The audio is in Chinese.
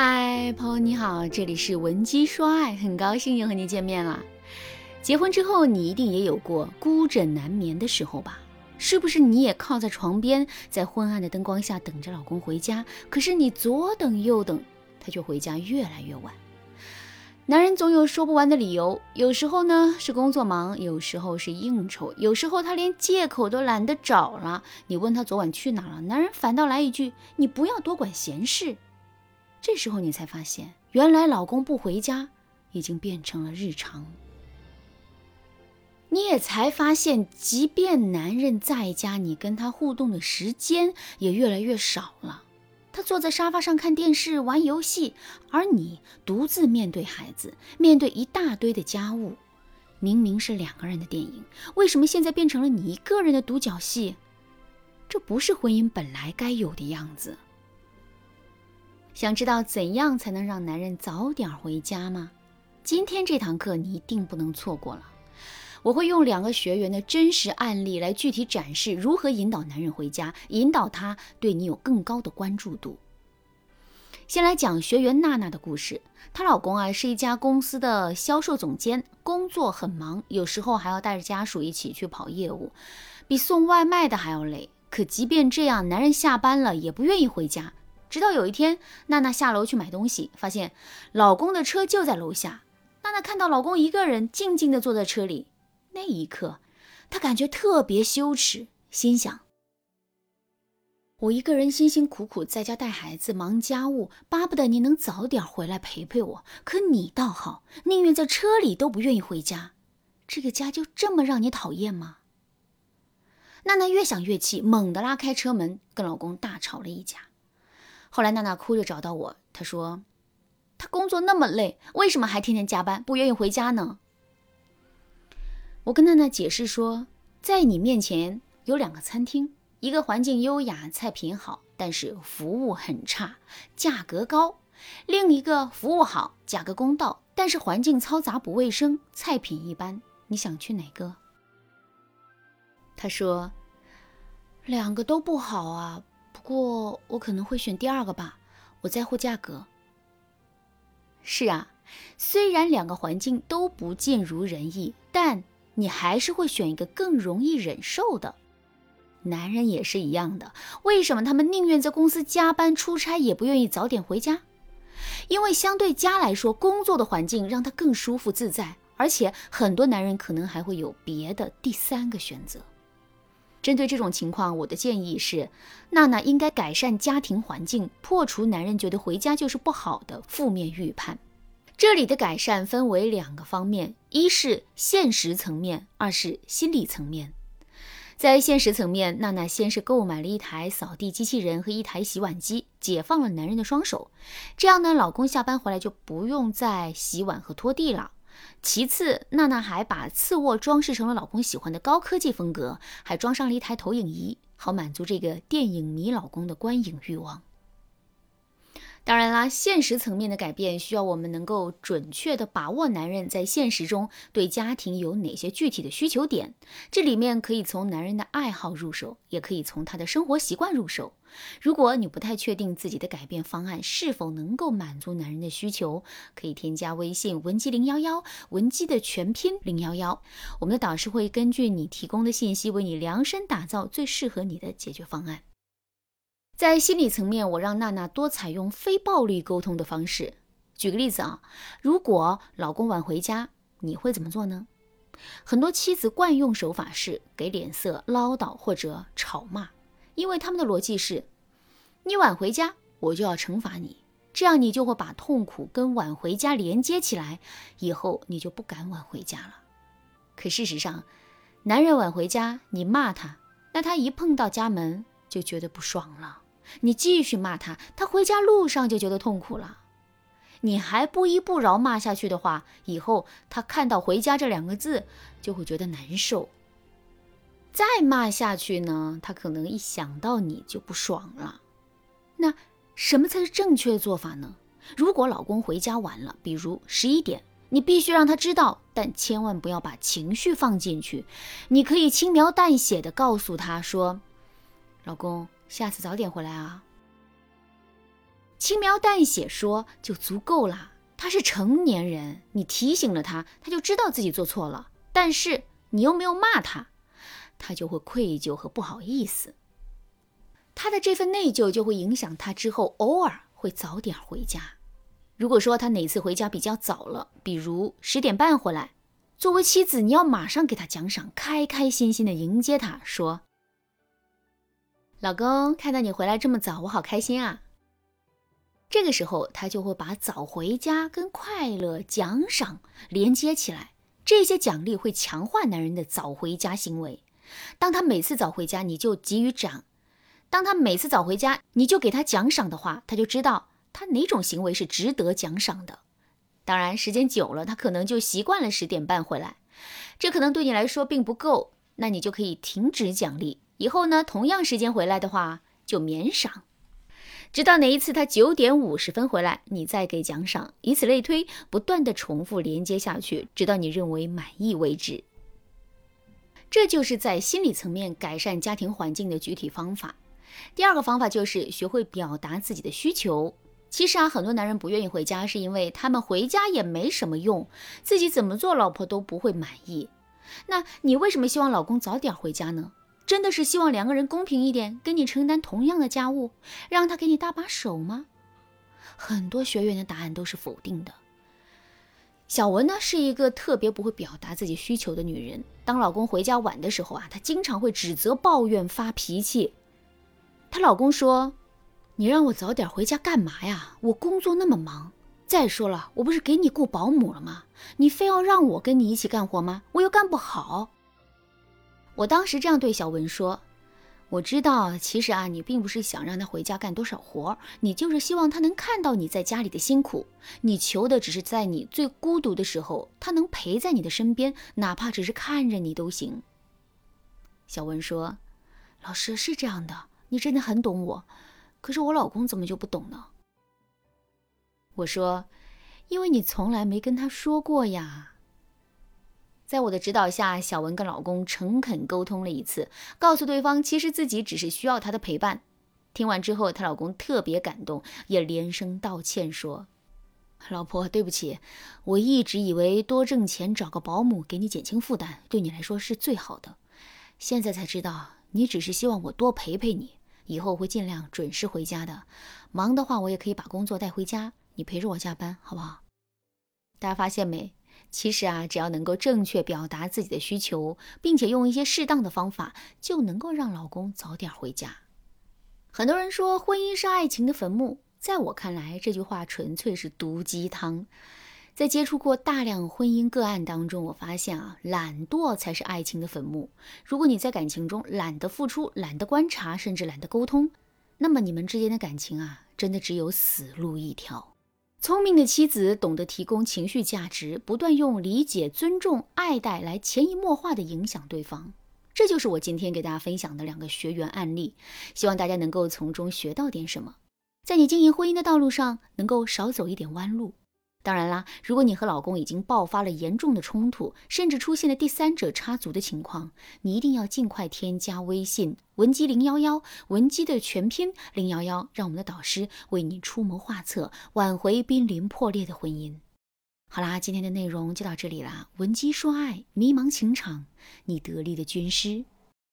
嗨，朋友你好，这里是文姬说爱，很高兴又和你见面了。结婚之后，你一定也有过孤枕难眠的时候吧？是不是你也靠在床边，在昏暗的灯光下等着老公回家？可是你左等右等，他却回家越来越晚。男人总有说不完的理由，有时候呢是工作忙，有时候是应酬，有时候他连借口都懒得找了。你问他昨晚去哪了，男人反倒来一句：“你不要多管闲事。”这时候你才发现，原来老公不回家已经变成了日常。你也才发现，即便男人在家，你跟他互动的时间也越来越少了。他坐在沙发上看电视、玩游戏，而你独自面对孩子，面对一大堆的家务。明明是两个人的电影，为什么现在变成了你一个人的独角戏？这不是婚姻本来该有的样子。想知道怎样才能让男人早点回家吗？今天这堂课你一定不能错过了。我会用两个学员的真实案例来具体展示如何引导男人回家，引导他对你有更高的关注度。先来讲学员娜娜的故事。她老公啊是一家公司的销售总监，工作很忙，有时候还要带着家属一起去跑业务，比送外卖的还要累。可即便这样，男人下班了也不愿意回家。直到有一天，娜娜下楼去买东西，发现老公的车就在楼下。娜娜看到老公一个人静静地坐在车里，那一刻，她感觉特别羞耻，心想：我一个人辛辛苦苦在家带孩子、忙家务，巴不得你能早点回来陪陪我。可你倒好，宁愿在车里都不愿意回家。这个家就这么让你讨厌吗？娜娜越想越气，猛地拉开车门，跟老公大吵了一架。后来娜娜哭着找到我，她说：“她工作那么累，为什么还天天加班，不愿意回家呢？”我跟娜娜解释说，在你面前有两个餐厅，一个环境优雅，菜品好，但是服务很差，价格高；另一个服务好，价格公道，但是环境嘈杂不卫生，菜品一般。你想去哪个？她说：“两个都不好啊。”不过我可能会选第二个吧，我在乎价格。是啊，虽然两个环境都不尽如人意，但你还是会选一个更容易忍受的。男人也是一样的，为什么他们宁愿在公司加班出差，也不愿意早点回家？因为相对家来说，工作的环境让他更舒服自在，而且很多男人可能还会有别的第三个选择。针对这种情况，我的建议是，娜娜应该改善家庭环境，破除男人觉得回家就是不好的负面预判。这里的改善分为两个方面：一是现实层面，二是心理层面。在现实层面，娜娜先是购买了一台扫地机器人和一台洗碗机，解放了男人的双手。这样呢，老公下班回来就不用再洗碗和拖地了。其次，娜娜还把次卧装饰成了老公喜欢的高科技风格，还装上了一台投影仪，好满足这个电影迷老公的观影欲望。当然啦，现实层面的改变需要我们能够准确的把握男人在现实中对家庭有哪些具体的需求点。这里面可以从男人的爱好入手，也可以从他的生活习惯入手。如果你不太确定自己的改变方案是否能够满足男人的需求，可以添加微信文姬零幺幺，文姬的全拼零幺幺，我们的导师会根据你提供的信息，为你量身打造最适合你的解决方案。在心理层面，我让娜娜多采用非暴力沟通的方式。举个例子啊，如果老公晚回家，你会怎么做呢？很多妻子惯用手法是给脸色、唠叨或者吵骂，因为他们的逻辑是：你晚回家，我就要惩罚你，这样你就会把痛苦跟晚回家连接起来，以后你就不敢晚回家了。可事实上，男人晚回家，你骂他，那他一碰到家门就觉得不爽了。你继续骂他，他回家路上就觉得痛苦了。你还不依不饶骂下去的话，以后他看到“回家”这两个字就会觉得难受。再骂下去呢，他可能一想到你就不爽了。那什么才是正确的做法呢？如果老公回家晚了，比如十一点，你必须让他知道，但千万不要把情绪放进去。你可以轻描淡写的告诉他说：“老公。”下次早点回来啊！轻描淡写说就足够了。他是成年人，你提醒了他，他就知道自己做错了。但是你又没有骂他，他就会愧疚和不好意思。他的这份内疚就会影响他之后偶尔会早点回家。如果说他哪次回家比较早了，比如十点半回来，作为妻子，你要马上给他奖赏，开开心心的迎接他，说：“老公，看到你回来这么早，我好开心啊。”这个时候，他就会把早回家跟快乐、奖赏连接起来。这些奖励会强化男人的早回家行为。当他每次早回家，你就给予奖；当他每次早回家，你就给他奖赏的话，他就知道他哪种行为是值得奖赏的。当然，时间久了，他可能就习惯了十点半回来，这可能对你来说并不够，那你就可以停止奖励。以后呢，同样时间回来的话，就免赏。直到哪一次他九点五十分回来，你再给奖赏，以此类推，不断的重复连接下去，直到你认为满意为止。这就是在心理层面改善家庭环境的具体方法。第二个方法就是学会表达自己的需求。其实啊，很多男人不愿意回家，是因为他们回家也没什么用，自己怎么做老婆都不会满意。那你为什么希望老公早点回家呢？真的是希望两个人公平一点，跟你承担同样的家务，让他给你搭把手吗？很多学员的答案都是否定的。小文呢是一个特别不会表达自己需求的女人。当老公回家晚的时候啊，她经常会指责、抱怨、发脾气。她老公说：“你让我早点回家干嘛呀？我工作那么忙。再说了，我不是给你雇保姆了吗？你非要让我跟你一起干活吗？我又干不好。”我当时这样对小文说：“我知道，其实啊，你并不是想让他回家干多少活，你就是希望他能看到你在家里的辛苦。你求的只是在你最孤独的时候，他能陪在你的身边，哪怕只是看着你都行。”小文说：“老师是这样的，你真的很懂我，可是我老公怎么就不懂呢？”我说：“因为你从来没跟他说过呀。”在我的指导下，小文跟老公诚恳沟通了一次，告诉对方其实自己只是需要他的陪伴。听完之后，她老公特别感动，也连声道歉说：“老婆，对不起，我一直以为多挣钱找个保姆给你减轻负担，对你来说是最好的。现在才知道，你只是希望我多陪陪你，以后会尽量准时回家的。忙的话，我也可以把工作带回家，你陪着我加班，好不好？大家发现没？”其实啊，只要能够正确表达自己的需求，并且用一些适当的方法，就能够让老公早点回家。很多人说婚姻是爱情的坟墓，在我看来，这句话纯粹是毒鸡汤。在接触过大量婚姻个案当中，我发现啊，懒惰才是爱情的坟墓。如果你在感情中懒得付出、懒得观察，甚至懒得沟通，那么你们之间的感情啊，真的只有死路一条。聪明的妻子懂得提供情绪价值，不断用理解、尊重、爱戴来潜移默化的影响对方。这就是我今天给大家分享的两个学员案例，希望大家能够从中学到点什么，在你经营婚姻的道路上能够少走一点弯路。当然啦，如果你和老公已经爆发了严重的冲突，甚至出现了第三者插足的情况，你一定要尽快添加微信文姬零幺幺，文姬的全拼零幺幺，让我们的导师为你出谋划策，挽回濒临破裂的婚姻。好啦，今天的内容就到这里啦，文姬说爱，迷茫情场，你得力的军师。